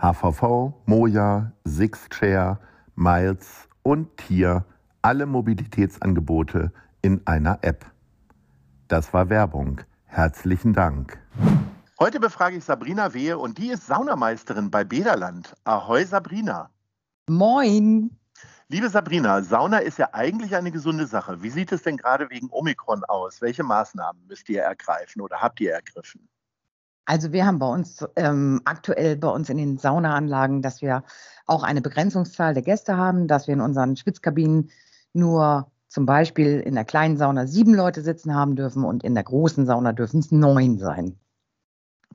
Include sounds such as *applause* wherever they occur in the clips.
HVV, Moja, Sixchair, Miles und Tier, alle Mobilitätsangebote in einer App. Das war Werbung. Herzlichen Dank. Heute befrage ich Sabrina Wehe und die ist Saunameisterin bei Bederland. Ahoi Sabrina. Moin. Liebe Sabrina, Sauna ist ja eigentlich eine gesunde Sache. Wie sieht es denn gerade wegen Omikron aus? Welche Maßnahmen müsst ihr ergreifen oder habt ihr ergriffen? Also wir haben bei uns ähm, aktuell bei uns in den Saunaanlagen, dass wir auch eine Begrenzungszahl der Gäste haben, dass wir in unseren Schwitzkabinen nur zum Beispiel in der kleinen Sauna sieben Leute sitzen haben dürfen und in der großen Sauna dürfen es neun sein.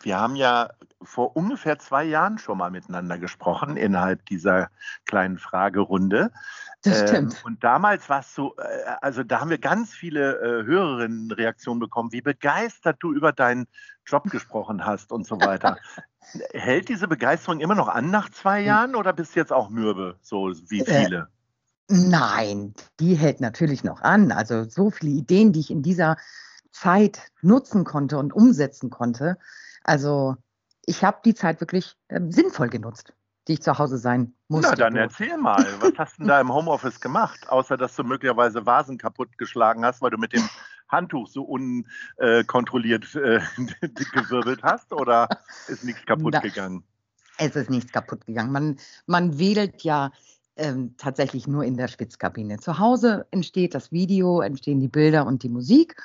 Wir haben ja vor ungefähr zwei Jahren schon mal miteinander gesprochen innerhalb dieser kleinen Fragerunde. Das stimmt. Ähm, und damals war es so, äh, also da haben wir ganz viele äh, Hörerinnenreaktionen bekommen, wie begeistert du über deinen Job *laughs* gesprochen hast und so weiter. Hält diese Begeisterung immer noch an nach zwei hm. Jahren oder bist du jetzt auch mürbe, so wie äh, viele? Äh, nein, die hält natürlich noch an. Also so viele Ideen, die ich in dieser Zeit nutzen konnte und umsetzen konnte. Also ich habe die Zeit wirklich äh, sinnvoll genutzt, die ich zu Hause sein musste. Na, dann erzähl mal, was *laughs* hast du denn da im Homeoffice gemacht, außer dass du möglicherweise Vasen kaputt geschlagen hast, weil du mit dem Handtuch so unkontrolliert äh, *laughs* gewirbelt hast oder ist nichts kaputt Na, gegangen? Es ist nichts kaputt gegangen. Man, man wählt ja ähm, tatsächlich nur in der Spitzkabine. Zu Hause entsteht das Video, entstehen die Bilder und die Musik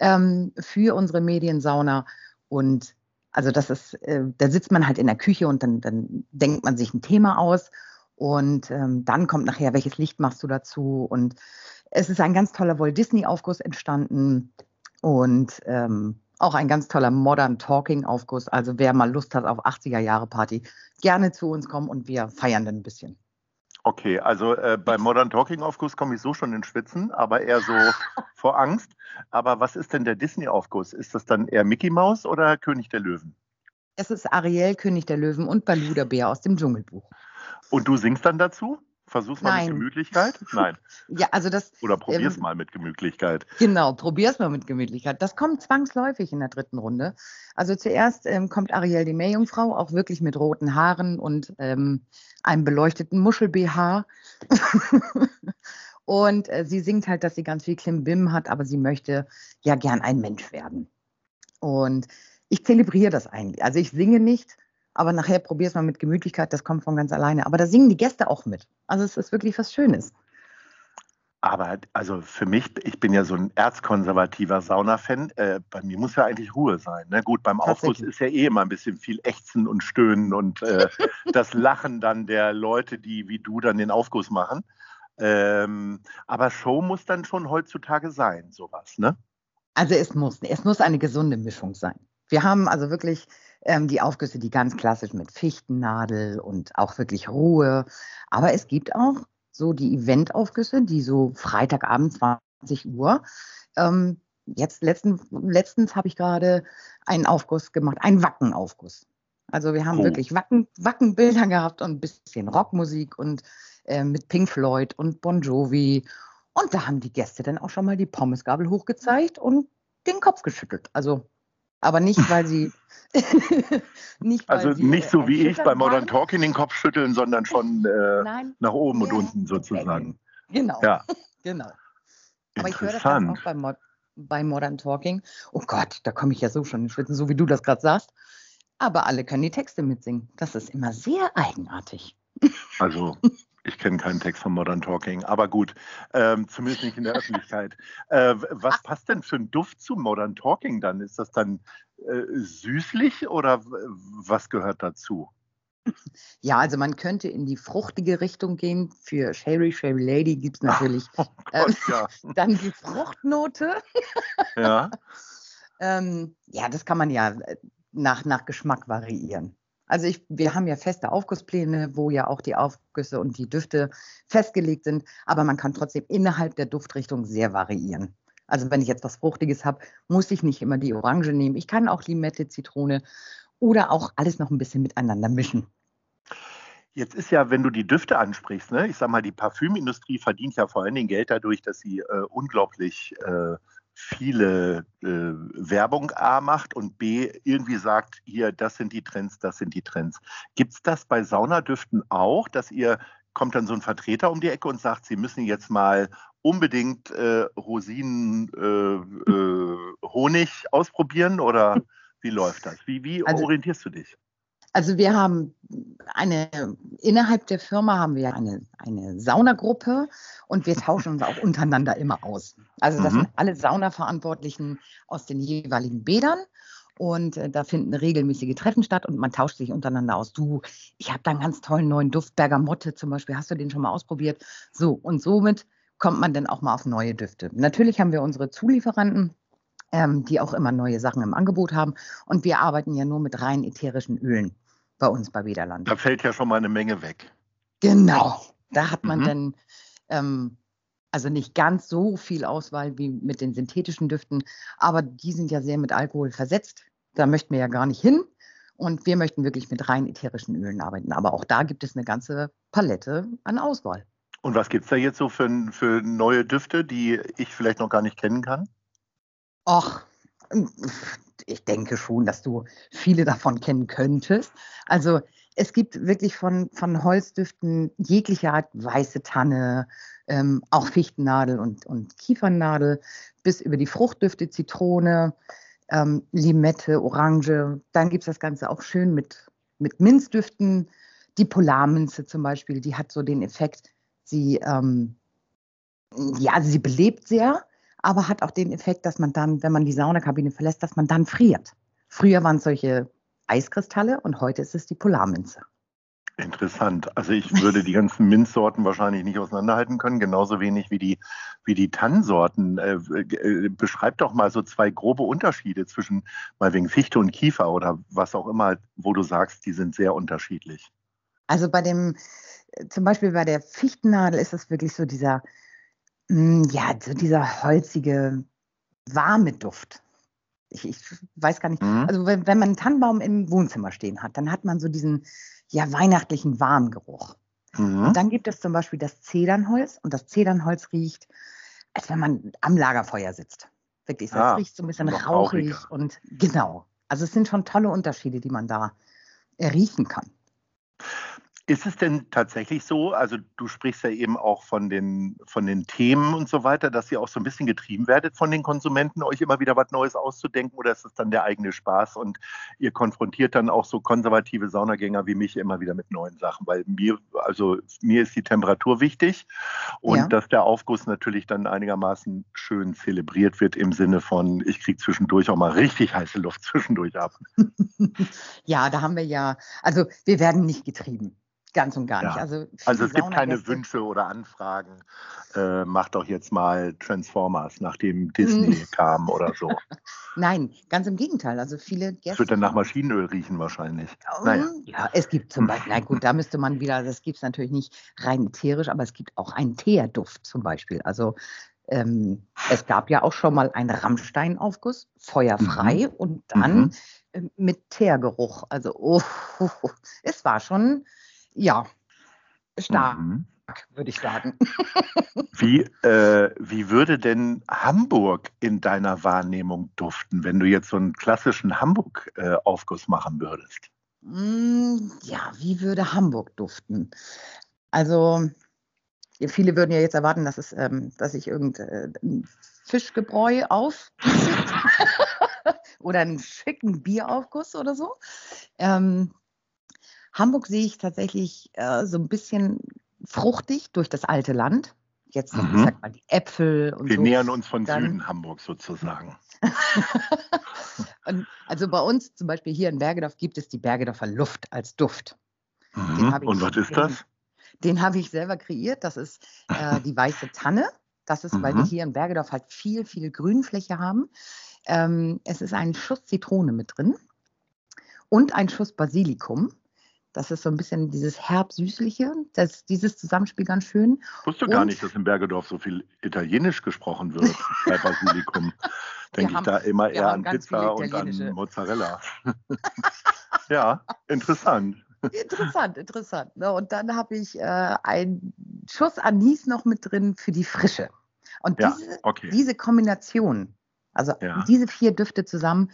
ähm, für unsere Mediensauna und also das ist, äh, da sitzt man halt in der Küche und dann, dann denkt man sich ein Thema aus und ähm, dann kommt nachher, welches Licht machst du dazu? Und es ist ein ganz toller Walt Disney-Aufguss entstanden und ähm, auch ein ganz toller Modern Talking-Aufguss. Also wer mal Lust hat auf 80er-Jahre-Party, gerne zu uns kommen und wir feiern dann ein bisschen. Okay, also äh, beim Modern Talking Aufguss komme ich so schon in Schwitzen, aber eher so *laughs* vor Angst. Aber was ist denn der Disney Aufguss? Ist das dann eher Mickey Mouse oder König der Löwen? Es ist Ariel, König der Löwen und Baloo der Bär aus dem Dschungelbuch. Und du singst dann dazu? Versuch's mal Nein. mit Gemütlichkeit? Nein. *laughs* ja, also das. Oder probier's ähm, mal mit Gemütlichkeit. Genau, probier's mal mit Gemütlichkeit. Das kommt zwangsläufig in der dritten Runde. Also zuerst ähm, kommt Ariel die Meerjungfrau, auch wirklich mit roten Haaren und ähm, einem beleuchteten Muschel-BH. *laughs* und äh, sie singt halt, dass sie ganz viel Klimbim hat, aber sie möchte ja gern ein Mensch werden. Und ich zelebriere das eigentlich. Also ich singe nicht, aber nachher probier es mal mit Gemütlichkeit, das kommt von ganz alleine. Aber da singen die Gäste auch mit. Also es ist wirklich was Schönes. Aber also für mich, ich bin ja so ein erzkonservativer Sauna-Fan, äh, bei mir muss ja eigentlich Ruhe sein. Ne? Gut, beim Aufguss ist ja eh immer ein bisschen viel Ächzen und Stöhnen und äh, *laughs* das Lachen dann der Leute, die wie du dann den Aufguss machen. Ähm, aber Show muss dann schon heutzutage sein, sowas, ne? Also es muss, es muss eine gesunde Mischung sein. Wir haben also wirklich ähm, die Aufgüsse, die ganz klassisch mit Fichtennadel und auch wirklich Ruhe. Aber es gibt auch so die Eventaufgüsse, die so Freitagabend 20 Uhr. Ähm, jetzt letzten, letztens habe ich gerade einen Aufguss gemacht, einen Wackenaufguss. Also wir haben oh. wirklich Wacken, Wackenbilder gehabt und ein bisschen Rockmusik und äh, mit Pink Floyd und Bon Jovi. Und da haben die Gäste dann auch schon mal die Pommesgabel hochgezeigt und den Kopf geschüttelt. Also aber nicht, weil sie. *laughs* nicht, weil also sie, nicht so wie ich bei Modern Talking den Kopf schütteln, sondern schon äh, nach oben und unten sozusagen. Genau. Ja. *laughs* genau. Aber ich höre das auch bei, Mod bei Modern Talking. Oh Gott, da komme ich ja so schon in Schwitzen, so wie du das gerade sagst. Aber alle können die Texte mitsingen. Das ist immer sehr eigenartig. Also ich kenne keinen Text von Modern Talking, aber gut, ähm, zumindest nicht in der Öffentlichkeit. Äh, was passt denn für ein Duft zu Modern Talking dann? Ist das dann äh, süßlich oder was gehört dazu? Ja, also man könnte in die fruchtige Richtung gehen. Für Sherry, Sherry Lady gibt es natürlich Oh ähm, Gott, ja. *laughs* dann die Fruchtnote. ja. *laughs* Ähm, ja, das kann man ja äh, nach, nach Geschmack variieren. Also ich, wir haben ja feste Aufgusspläne, wo ja auch die Aufgüsse und die Düfte festgelegt sind, aber man kann trotzdem innerhalb der Duftrichtung sehr variieren. Also wenn ich jetzt was Fruchtiges habe, muss ich nicht immer die Orange nehmen. Ich kann auch Limette, Zitrone oder auch alles noch ein bisschen miteinander mischen. Jetzt ist ja, wenn du die Düfte ansprichst, ne, ich sag mal, die Parfümindustrie verdient ja vor allen Dingen Geld dadurch, dass sie äh, unglaublich äh, viele äh, Werbung A macht und B irgendwie sagt, hier, das sind die Trends, das sind die Trends. Gibt es das bei Saunadüften auch, dass ihr, kommt dann so ein Vertreter um die Ecke und sagt, sie müssen jetzt mal unbedingt äh, Rosinen, äh, äh, Honig ausprobieren oder wie läuft das? Wie, wie Also- orientierst du dich? Also wir haben eine, innerhalb der Firma haben wir eine, eine Saunagruppe und wir tauschen uns auch untereinander immer aus. Also das Mhm. sind alle Saunaverantwortlichen aus den jeweiligen Bädern und äh, da finden regelmäßige Treffen statt und man tauscht sich untereinander aus. Du, ich habe da einen ganz tollen neuen Duft, Bergamotte zum Beispiel, hast du den schon mal ausprobiert? So, und somit kommt man dann auch mal auf neue Düfte. Natürlich haben wir unsere Zulieferanten, ähm, die auch immer neue Sachen im Angebot haben und wir arbeiten ja nur mit rein ätherischen Ölen bei uns bei Wederland. Da fällt ja schon mal eine Menge weg. Genau, da hat man Mhm. dann ähm, also nicht ganz so viel Auswahl wie mit den synthetischen Düften, aber die sind ja sehr mit Alkohol versetzt. Da möchten wir ja gar nicht hin. Und wir möchten wirklich mit rein ätherischen Ölen arbeiten. Aber auch da gibt es eine ganze Palette an Auswahl. Und was gibt es da jetzt so für, für neue Düfte, die ich vielleicht noch gar nicht kennen kann? Och, ich denke schon, dass du viele davon kennen könntest. Also es gibt wirklich von, von Holzdüften jeglicher Art, weiße Tanne, ähm, auch Fichtennadel und, und Kiefernadel, bis über die Fruchtdüfte, Zitrone, ähm, Limette, Orange. Dann gibt es das Ganze auch schön mit, mit Minzdüften. Die Polarminze zum Beispiel, die hat so den Effekt, sie, ähm, ja, sie belebt sehr, aber hat auch den Effekt, dass man dann, wenn man die Saunakabine verlässt, dass man dann friert. Früher waren es solche Eiskristalle und heute ist es die Polarminze. Interessant. Also ich würde die ganzen Minzsorten wahrscheinlich nicht auseinanderhalten können, genauso wenig wie die, wie die Tannensorten. Äh, äh, beschreib doch mal so zwei grobe Unterschiede zwischen mal wegen Fichte und Kiefer oder was auch immer, wo du sagst, die sind sehr unterschiedlich. Also bei dem, äh, zum Beispiel bei der Fichtennadel ist es wirklich so dieser, ja, so dieser holzige, warme Duft. Ich, ich weiß gar nicht. Mhm. Also wenn, wenn man einen Tannenbaum im Wohnzimmer stehen hat, dann hat man so diesen ja weihnachtlichen Warmgeruch. Mhm. Und dann gibt es zum Beispiel das Zedernholz und das Zedernholz riecht, als wenn man am Lagerfeuer sitzt. Wirklich, das Ah, riecht so ein bisschen rauchig rauchiger. und genau. Also es sind schon tolle Unterschiede, die man da riechen kann. Ist es denn tatsächlich so, also du sprichst ja eben auch von den, von den Themen und so weiter, dass ihr auch so ein bisschen getrieben werdet von den Konsumenten, euch immer wieder was Neues auszudenken oder ist es dann der eigene Spaß und ihr konfrontiert dann auch so konservative Saunagänger wie mich immer wieder mit neuen Sachen, weil mir, also mir ist die Temperatur wichtig und Ja. dass der Aufguss natürlich dann einigermaßen schön zelebriert wird im Sinne von, ich kriege zwischendurch auch mal richtig heiße Luft zwischendurch ab. *laughs* ja, da haben wir ja, also wir werden nicht getrieben. Ganz und gar Ja. nicht. Also, Also viele es gibt keine Wünsche oder Anfragen. Äh, mach doch jetzt mal Transformers, nachdem Disney Mhm. *laughs* kam oder so. Nein, ganz im Gegenteil. Also viele Es Gäste. wird dann nach Maschinenöl riechen wahrscheinlich. Naja. Ähm, Ja, es gibt zum Beispiel, na gut, da müsste man wieder, das gibt es natürlich nicht rein ätherisch, aber es gibt auch einen Teerduft zum Beispiel. Also ähm, es gab ja auch schon mal einen Rammstein-Aufguss, feuerfrei und dann Mhm. äh, mit Teergeruch. Also oh, *laughs* es war schon, ja, stark, Mhm. würde ich sagen. *laughs* Wie, äh, wie würde denn Hamburg in deiner Wahrnehmung duften, wenn du jetzt so einen klassischen Hamburg-Aufguss machen würdest? Mm, Ja, wie würde Hamburg duften? Also, viele würden ja jetzt erwarten, dass, es, ähm, dass ich irgendein Fischgebräu auf *laughs* oder einen schicken Bieraufguss oder so. Ähm, Hamburg sehe ich tatsächlich äh, so ein bisschen fruchtig durch das alte Land. Jetzt, noch, Mhm. ich sag mal, die Äpfel und Wir so. nähern uns von Dann- Süden Hamburg sozusagen. *laughs* also bei uns zum Beispiel hier in Bergedorf gibt es die Bergedorfer Luft als Duft. Mhm. Und was ist das? Den habe ich selber kreiert. Das ist äh, *laughs* die weiße Tanne. Das ist, weil wir Mhm. hier in Bergedorf halt viel, viel Grünfläche haben. Ähm, es ist ein Schuss Zitrone mit drin und ein Schuss Basilikum. Das ist so ein bisschen dieses herb-süßliche. Das, dieses Zusammenspiel ganz schön. Ich wusste gar Und- nicht, dass in Bergedorf so viel Italienisch gesprochen wird bei *laughs* Basilikum. Denke ich haben- da immer eher an Pizza und an Mozzarella. *laughs* ja, interessant. Interessant, interessant. Ne? Und dann habe ich äh, einen Schuss Anis noch mit drin für die Frische. Und Ja, diese, okay. diese Kombination, also Ja. diese vier Düfte zusammen,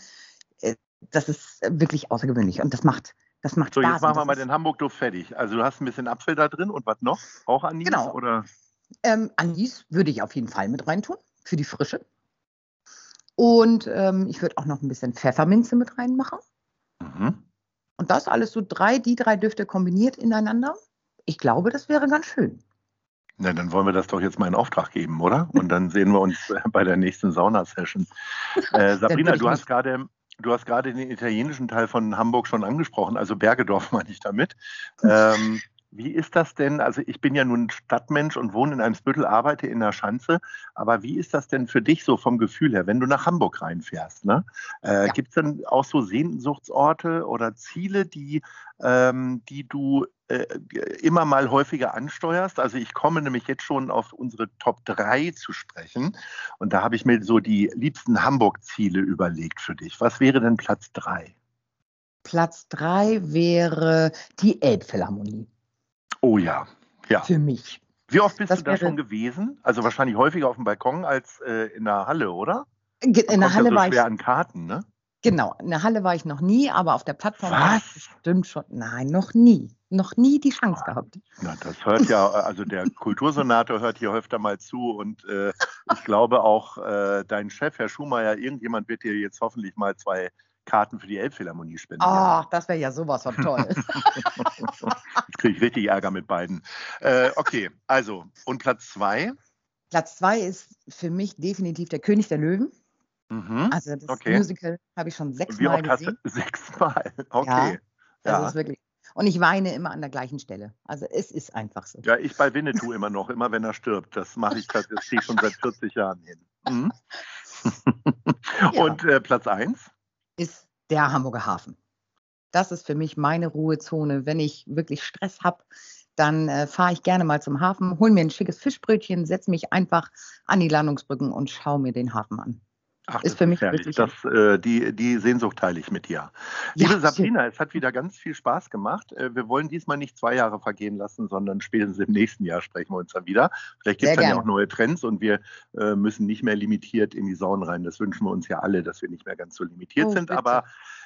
äh, das ist wirklich außergewöhnlich. Und das macht, das macht So, Spaß. jetzt machen wir mal den Hamburg-Duft fertig. Also du hast ein bisschen Apfel da drin und was noch? Auch Anis? Genau. Oder? Ähm, Anis würde ich auf jeden Fall mit reintun, für die Frische. Und ähm, ich würde auch noch ein bisschen Pfefferminze mit reinmachen. Mhm. Und das alles so drei, die drei Düfte kombiniert ineinander. Ich glaube, das wäre ganz schön. Na, dann wollen wir das doch jetzt mal in Auftrag geben, oder? Und dann sehen wir uns *laughs* bei der nächsten Sauna-Session. Äh, *laughs* Sabrina, du hast gerade du hast gerade den italienischen Teil von Hamburg schon angesprochen, also Bergedorf *laughs* meine ich damit. Ähm, wie ist das denn? Also ich bin ja nun Stadtmensch und wohne in Eimsbüttel, arbeite in der Schanze. Aber wie ist das denn für dich so vom Gefühl her, wenn du nach Hamburg reinfährst? Ne? Äh, Ja. Gibt es denn auch so Sehnsuchtsorte oder Ziele, die, ähm, die du immer mal häufiger ansteuerst? Also ich komme nämlich jetzt schon auf unsere Top 3 zu sprechen. Und da habe ich mir so die liebsten Hamburg-Ziele überlegt für dich. Was wäre denn Platz 3? Platz drei wäre die Elbphilharmonie Oh ja, ja. für mich. Wie oft bist Das du da schon gewesen? Also wahrscheinlich häufiger auf dem Balkon als äh, in der Halle, oder? In der Halle ja so war ich schwer an Karten, ne? Genau. In der Halle war ich noch nie, aber auf der Plattform war ich bestimmt schon. Nein, noch nie, noch nie die Chance gehabt. Na, das hört ja, also der *laughs* Kultursenator hört hier öfter mal zu und äh, ich glaube auch äh, dein Chef, Herr Schumacher, irgendjemand wird dir jetzt hoffentlich mal zwei Karten für die Elbphilharmonie spendieren. Ach, das wäre ja sowas von toll. *laughs* Jetzt kriege ich richtig Ärger mit beiden. Äh, okay, also, und Platz zwei? Platz zwei ist für mich definitiv der König der Löwen. Mhm. Also das Okay. Musical habe ich schon sechsmal gesehen. *laughs* Sechsmal. Okay. Das Ja. ist wirklich. Und ich weine immer an der gleichen Stelle. Also es ist einfach so. Ja, ich bei Winnetou immer noch, immer wenn er stirbt. Das mache ich, das stehe ich schon seit 40 Jahren hin. Mhm. *laughs* Ja. Und äh, Platz eins? ist der Hamburger Hafen. Das ist für mich meine Ruhezone. Wenn ich wirklich Stress habe, dann äh, fahre ich gerne mal zum Hafen, hole mir ein schickes Fischbrötchen, setze mich einfach an die Landungsbrücken und schaue mir den Hafen an. Ach, Ist für mich wirklich- Das, äh, die, die Sehnsucht teile ich mit dir. Liebe Ja, Sabrina, es hat wieder ganz viel Spaß gemacht. Äh, Wir wollen diesmal nicht zwei Jahre vergehen lassen, sondern spätestens im nächsten Jahr sprechen wir uns dann wieder. Vielleicht gibt es dann ja gerne. auch neue Trends und wir äh, müssen nicht mehr limitiert in die Saunen rein. Das wünschen wir uns ja alle, dass wir nicht mehr ganz so limitiert Oh, sind. bitte. Aber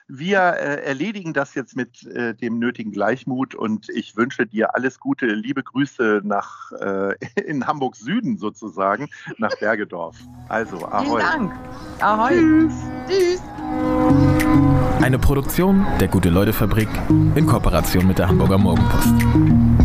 wir äh, erledigen das jetzt mit äh, dem nötigen Gleichmut und ich wünsche dir alles Gute, liebe Grüße nach äh, *laughs* in Hamburg Süden sozusagen, nach Bergedorf. Also, Vielen ahoi. Dank. Ahoi. Tschüss. Eine Produktion der Gute-Leute-Fabrik in Kooperation mit der Hamburger Morgenpost.